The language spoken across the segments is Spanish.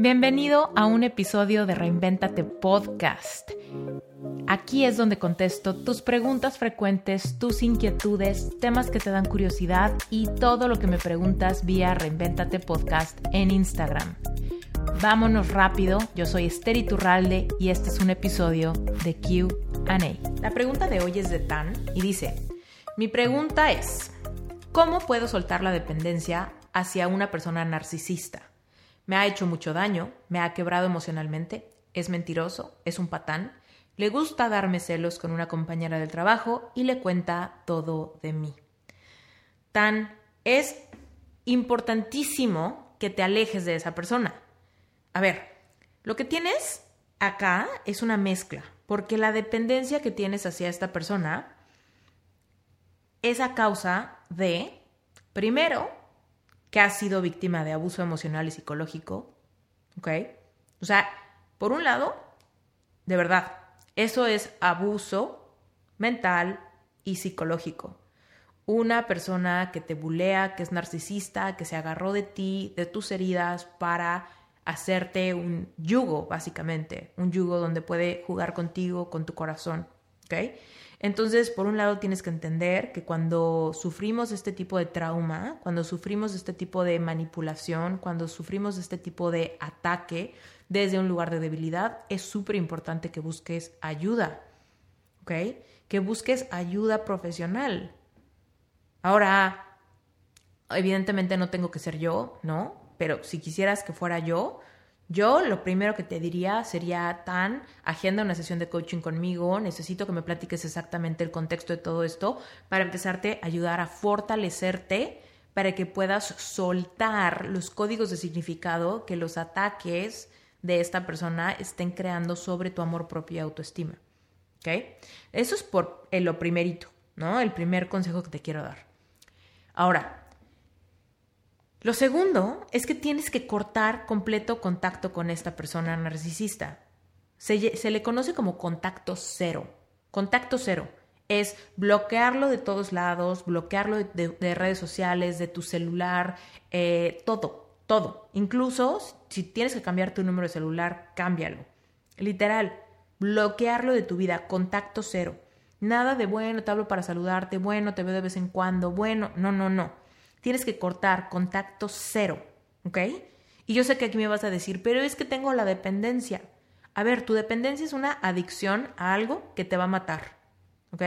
Bienvenido a un episodio de Reinventate Podcast. Aquí es donde contesto tus preguntas frecuentes, tus inquietudes, temas que te dan curiosidad y todo lo que me preguntas vía Reinventate Podcast en Instagram. Vámonos rápido, yo soy Esther Iturralde y este es un episodio de QA. La pregunta de hoy es de Tan y dice, mi pregunta es, ¿cómo puedo soltar la dependencia hacia una persona narcisista? Me ha hecho mucho daño, me ha quebrado emocionalmente, es mentiroso, es un patán, le gusta darme celos con una compañera del trabajo y le cuenta todo de mí. Tan es importantísimo que te alejes de esa persona. A ver, lo que tienes acá es una mezcla, porque la dependencia que tienes hacia esta persona es a causa de, primero, que has sido víctima de abuso emocional y psicológico, ¿ok? O sea, por un lado, de verdad, eso es abuso mental y psicológico. Una persona que te bulea, que es narcisista, que se agarró de ti, de tus heridas, para hacerte un yugo, básicamente. Un yugo donde puede jugar contigo, con tu corazón. ¿Ok? Entonces, por un lado, tienes que entender que cuando sufrimos este tipo de trauma, cuando sufrimos este tipo de manipulación, cuando sufrimos este tipo de ataque desde un lugar de debilidad, es súper importante que busques ayuda, ¿ok? Que busques ayuda profesional. Ahora, evidentemente no tengo que ser yo, ¿no? Pero si quisieras que fuera yo, yo lo primero que te diría sería tan, agenda una sesión de coaching conmigo, necesito que me platiques exactamente el contexto de todo esto para empezarte a ayudar a fortalecerte para que puedas soltar los códigos de significado que los ataques de esta persona estén creando sobre tu amor propio y autoestima. ¿Ok? Eso es por lo primerito, ¿no? El primer consejo que te quiero dar. Ahora, lo segundo es que tienes que cortar completo contacto con esta persona narcisista. Se, le conoce como contacto cero. Contacto cero es bloquearlo de todos lados, bloquearlo de, redes sociales, de tu celular, eh, todo, todo. Incluso si tienes que cambiar tu número de celular, cámbialo. Literal, bloquearlo de tu vida, contacto cero. Nada de bueno, te hablo para saludarte, bueno, te veo de vez en cuando, bueno, no, no, no tienes que cortar contacto cero, ¿ok? Y yo sé que aquí me vas a decir, pero es que tengo la dependencia. A ver, tu dependencia es una adicción a algo que te va a matar, ¿ok?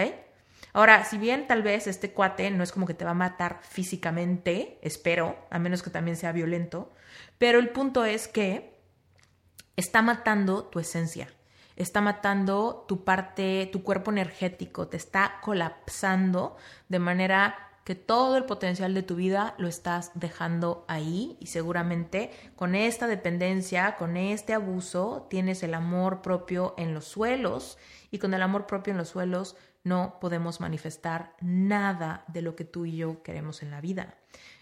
Ahora, si bien tal vez este cuate no es como que te va a matar físicamente, espero, a menos que también sea violento, pero el punto es que está matando tu esencia, está matando tu parte, tu cuerpo energético, te está colapsando de manera que todo el potencial de tu vida lo estás dejando ahí y seguramente con esta dependencia, con este abuso, tienes el amor propio en los suelos y con el amor propio en los suelos no podemos manifestar nada de lo que tú y yo queremos en la vida.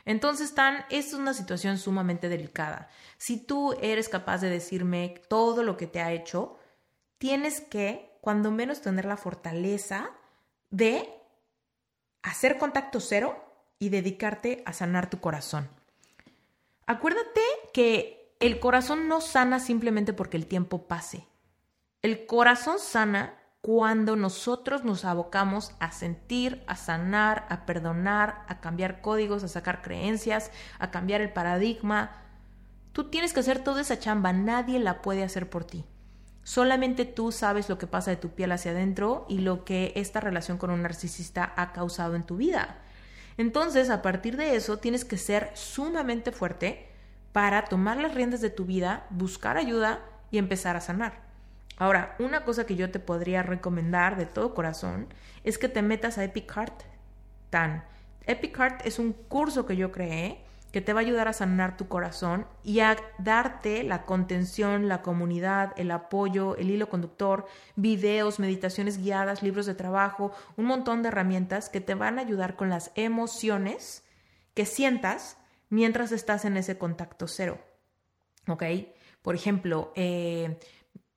Entonces, Tan, es una situación sumamente delicada. Si tú eres capaz de decirme todo lo que te ha hecho, tienes que, cuando menos, tener la fortaleza de hacer contacto cero y dedicarte a sanar tu corazón. Acuérdate que el corazón no sana simplemente porque el tiempo pase. El corazón sana cuando nosotros nos abocamos a sentir, a sanar, a perdonar, a cambiar códigos, a sacar creencias, a cambiar el paradigma. Tú tienes que hacer toda esa chamba, nadie la puede hacer por ti. Solamente tú sabes lo que pasa de tu piel hacia adentro y lo que esta relación con un narcisista ha causado en tu vida. Entonces, a partir de eso, tienes que ser sumamente fuerte para tomar las riendas de tu vida, buscar ayuda y empezar a sanar. Ahora, una cosa que yo te podría recomendar de todo corazón es que te metas a Epic Heart. Tan. Epic es un curso que yo creé que te va a ayudar a sanar tu corazón y a darte la contención, la comunidad, el apoyo, el hilo conductor, videos, meditaciones guiadas, libros de trabajo, un montón de herramientas que te van a ayudar con las emociones que sientas mientras estás en ese contacto cero. ¿Ok? Por ejemplo, eh,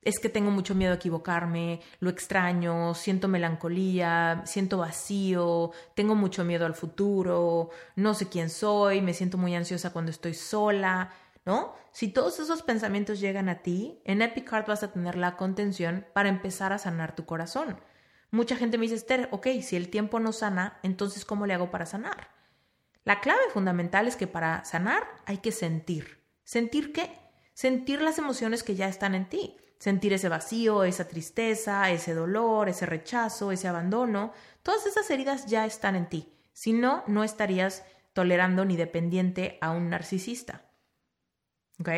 es que tengo mucho miedo a equivocarme, lo extraño, siento melancolía, siento vacío, tengo mucho miedo al futuro, no sé quién soy, me siento muy ansiosa cuando estoy sola. ¿no? Si todos esos pensamientos llegan a ti, en Epic Heart vas a tener la contención para empezar a sanar tu corazón. Mucha gente me dice, Esther, ok, si el tiempo no sana, entonces ¿cómo le hago para sanar? La clave fundamental es que para sanar hay que sentir. ¿Sentir qué? Sentir las emociones que ya están en ti. Sentir ese vacío, esa tristeza, ese dolor, ese rechazo, ese abandono. Todas esas heridas ya están en ti. Si no, no estarías tolerando ni dependiente a un narcisista. ¿Ok?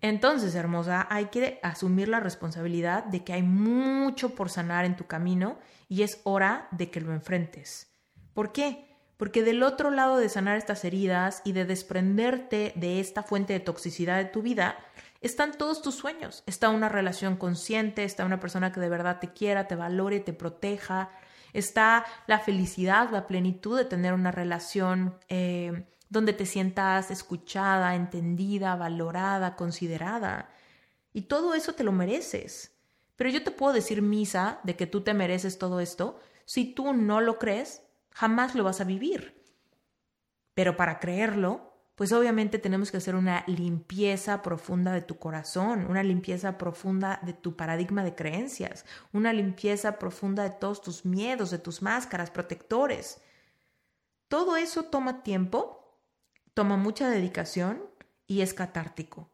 Entonces, hermosa, hay que asumir la responsabilidad de que hay mucho por sanar en tu camino y es hora de que lo enfrentes. ¿Por qué? Porque del otro lado de sanar estas heridas y de desprenderte de esta fuente de toxicidad de tu vida, están todos tus sueños. Está una relación consciente, está una persona que de verdad te quiera, te valore, te proteja. Está la felicidad, la plenitud de tener una relación eh, donde te sientas escuchada, entendida, valorada, considerada. Y todo eso te lo mereces. Pero yo te puedo decir misa de que tú te mereces todo esto. Si tú no lo crees, jamás lo vas a vivir. Pero para creerlo, pues obviamente tenemos que hacer una limpieza profunda de tu corazón, una limpieza profunda de tu paradigma de creencias, una limpieza profunda de todos tus miedos, de tus máscaras, protectores. Todo eso toma tiempo toma mucha dedicación y es catártico.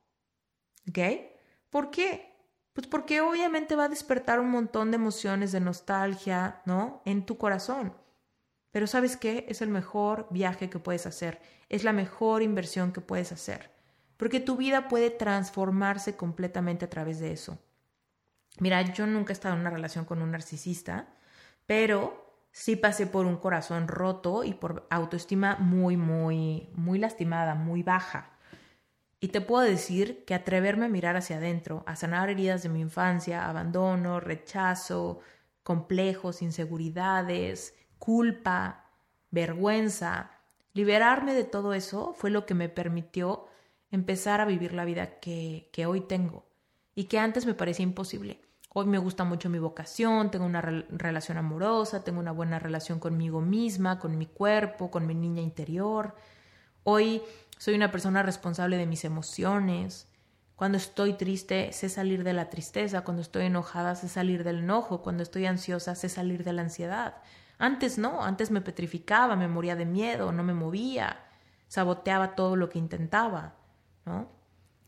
¿Ok? ¿Por qué? Pues porque obviamente va a despertar un montón de emociones de nostalgia, ¿no? En tu corazón. Pero sabes qué? Es el mejor viaje que puedes hacer. Es la mejor inversión que puedes hacer. Porque tu vida puede transformarse completamente a través de eso. Mira, yo nunca he estado en una relación con un narcisista, pero sí pasé por un corazón roto y por autoestima muy, muy, muy lastimada, muy baja. Y te puedo decir que atreverme a mirar hacia adentro, a sanar heridas de mi infancia, abandono, rechazo, complejos, inseguridades, culpa, vergüenza, liberarme de todo eso fue lo que me permitió empezar a vivir la vida que, que hoy tengo y que antes me parecía imposible. Hoy me gusta mucho mi vocación, tengo una relación amorosa, tengo una buena relación conmigo misma, con mi cuerpo, con mi niña interior. Hoy soy una persona responsable de mis emociones. Cuando estoy triste, sé salir de la tristeza. Cuando estoy enojada, sé salir del enojo. Cuando estoy ansiosa, sé salir de la ansiedad. Antes no, antes me petrificaba, me moría de miedo, no me movía, saboteaba todo lo que intentaba, ¿no?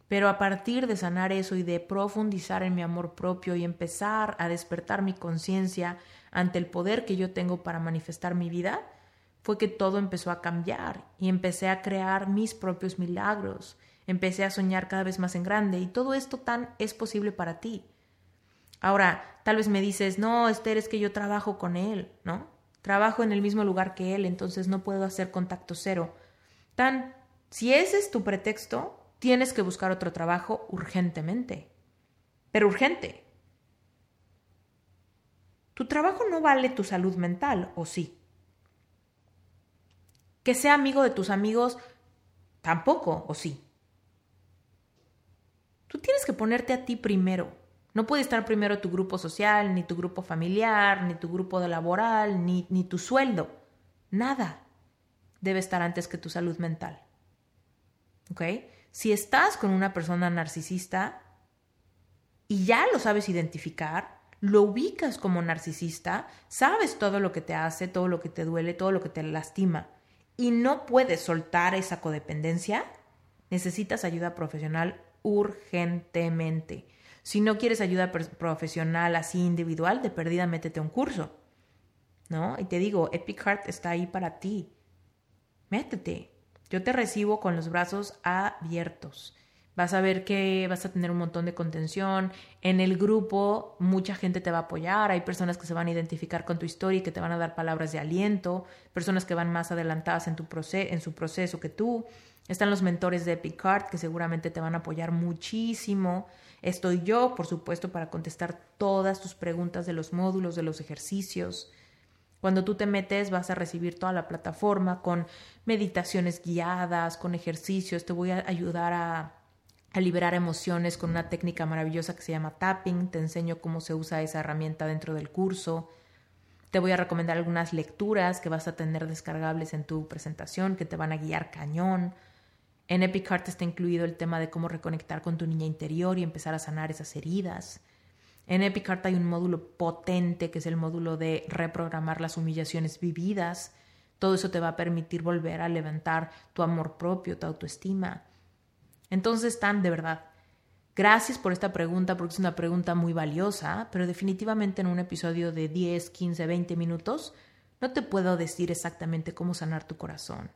Pero a partir de sanar eso y de profundizar en mi amor propio y empezar a despertar mi conciencia ante el poder que yo tengo para manifestar mi vida, fue que todo empezó a cambiar y empecé a crear mis propios milagros, empecé a soñar cada vez más en grande y todo esto tan es posible para ti. Ahora, tal vez me dices, no, Esther, es que yo trabajo con él, ¿no? Trabajo en el mismo lugar que él, entonces no puedo hacer contacto cero. Tan, si ese es tu pretexto, tienes que buscar otro trabajo urgentemente. Pero urgente. Tu trabajo no vale tu salud mental, ¿o sí? Que sea amigo de tus amigos, tampoco, ¿o sí? Tú tienes que ponerte a ti primero. No puede estar primero tu grupo social, ni tu grupo familiar, ni tu grupo laboral, ni, ni tu sueldo. Nada debe estar antes que tu salud mental. ¿Ok? si estás con una persona narcisista y ya lo sabes identificar, lo ubicas como narcisista, sabes todo lo que te hace, todo lo que te duele, todo lo que te lastima y no puedes soltar esa codependencia, necesitas ayuda profesional urgentemente. Si no quieres ayuda profesional así individual, de perdida métete a un curso. ¿No? Y te digo, Epic Heart está ahí para ti. Métete. Yo te recibo con los brazos abiertos. Vas a ver que vas a tener un montón de contención. En el grupo mucha gente te va a apoyar. Hay personas que se van a identificar con tu historia y que te van a dar palabras de aliento. Personas que van más adelantadas en, tu en su proceso que tú. Están los mentores de Epic que seguramente te van a apoyar muchísimo. Estoy yo, por supuesto, para contestar todas tus preguntas de los módulos, de los ejercicios. Cuando tú te metes vas a recibir toda la plataforma con meditaciones guiadas, con ejercicios, te voy a ayudar a, liberar emociones con una técnica maravillosa que se llama tapping, te enseño cómo se usa esa herramienta dentro del curso, te voy a recomendar algunas lecturas que vas a tener descargables en tu presentación que te van a guiar cañón. En Epic está incluido el tema de cómo reconectar con tu niña interior y empezar a sanar esas heridas. En Epic hay un módulo potente que es el módulo de reprogramar las humillaciones vividas. Todo eso te va a permitir volver a levantar tu amor propio, tu autoestima. Entonces, Tan, de verdad, gracias por esta pregunta porque es una pregunta muy valiosa, pero definitivamente en un episodio de 10, 15, 20 minutos no te puedo decir exactamente cómo sanar tu corazón,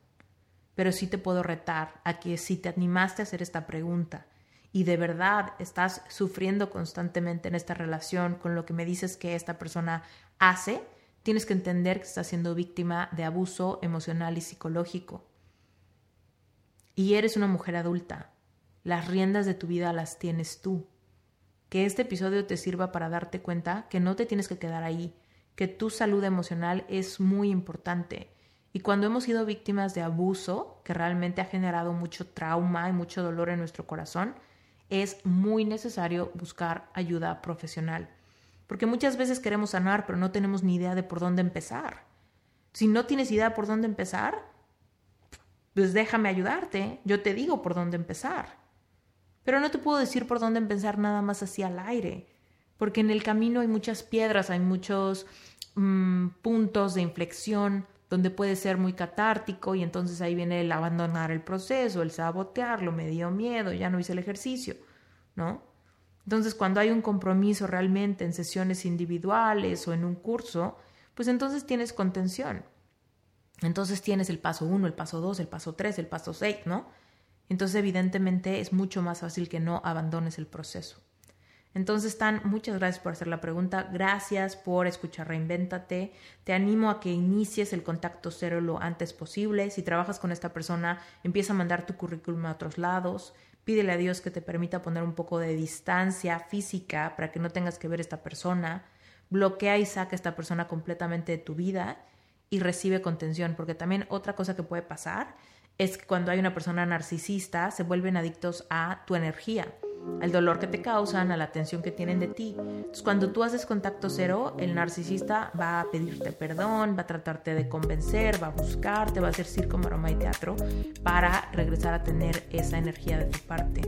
pero sí te puedo retar a que si te animaste a hacer esta pregunta y de verdad estás sufriendo constantemente en esta relación con lo que me dices que esta persona hace, tienes que entender que estás siendo víctima de abuso emocional y psicológico. Y eres una mujer adulta. Las riendas de tu vida las tienes tú. Que este episodio te sirva para darte cuenta que no te tienes que quedar ahí, que tu salud emocional es muy importante. Y cuando hemos sido víctimas de abuso, que realmente ha generado mucho trauma y mucho dolor en nuestro corazón, es muy necesario buscar ayuda profesional. Porque muchas veces queremos sanar, pero no tenemos ni idea de por dónde empezar. Si no tienes idea por dónde empezar, pues déjame ayudarte. Yo te digo por dónde empezar. Pero no te puedo decir por dónde empezar nada más así al aire porque en el camino hay muchas piedras, hay muchos mm, puntos de inflexión donde puede ser muy catártico y entonces ahí viene el abandonar el proceso, el sabotearlo, me dio miedo, ya no hice el ejercicio, ¿no? Entonces cuando hay un compromiso realmente en sesiones individuales o en un curso, pues entonces tienes contención. Entonces tienes el paso 1, el paso 2, el paso 3, el paso 6, ¿no? Entonces evidentemente es mucho más fácil que no abandones el proceso. Entonces, Tan, muchas gracias por hacer la pregunta. Gracias por escuchar Reinvéntate. Te animo a que inicies el contacto cero lo antes posible. Si trabajas con esta persona, empieza a mandar tu currículum a otros lados. Pídele a Dios que te permita poner un poco de distancia física para que no tengas que ver a esta persona. Bloquea y saca a esta persona completamente de tu vida y recibe contención, porque también otra cosa que puede pasar es que cuando hay una persona narcisista se vuelven adictos a tu energía al dolor que te causan, a la atención que tienen de ti. Entonces, cuando tú haces contacto cero, el narcisista va a pedirte perdón, va a tratarte de convencer, va a buscarte, va a hacer circo, maroma y teatro para regresar a tener esa energía de tu parte.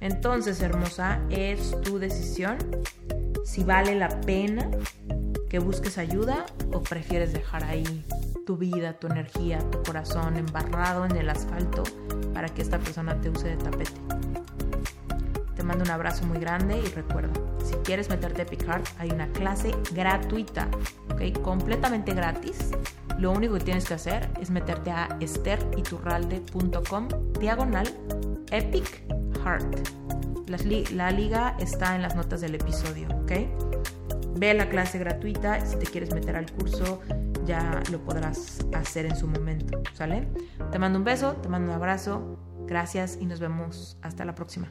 Entonces, hermosa, es tu decisión si vale la pena que busques ayuda o prefieres dejar ahí tu vida, tu energía, tu corazón embarrado en el asfalto para que esta persona te use de tapete mando un abrazo muy grande y recuerda, si quieres meterte a Epic hay una clase gratuita, ¿ok? Completamente gratis. Lo único que tienes que hacer es meterte a esteriturralde.com diagonal Epic Heart. La, liga está en las notas del episodio, ¿ok? Ve la clase gratuita. Si te quieres meter al curso, ya lo podrás hacer en su momento, ¿sale? Te mando un beso, te mando un abrazo. Gracias y nos vemos hasta la próxima.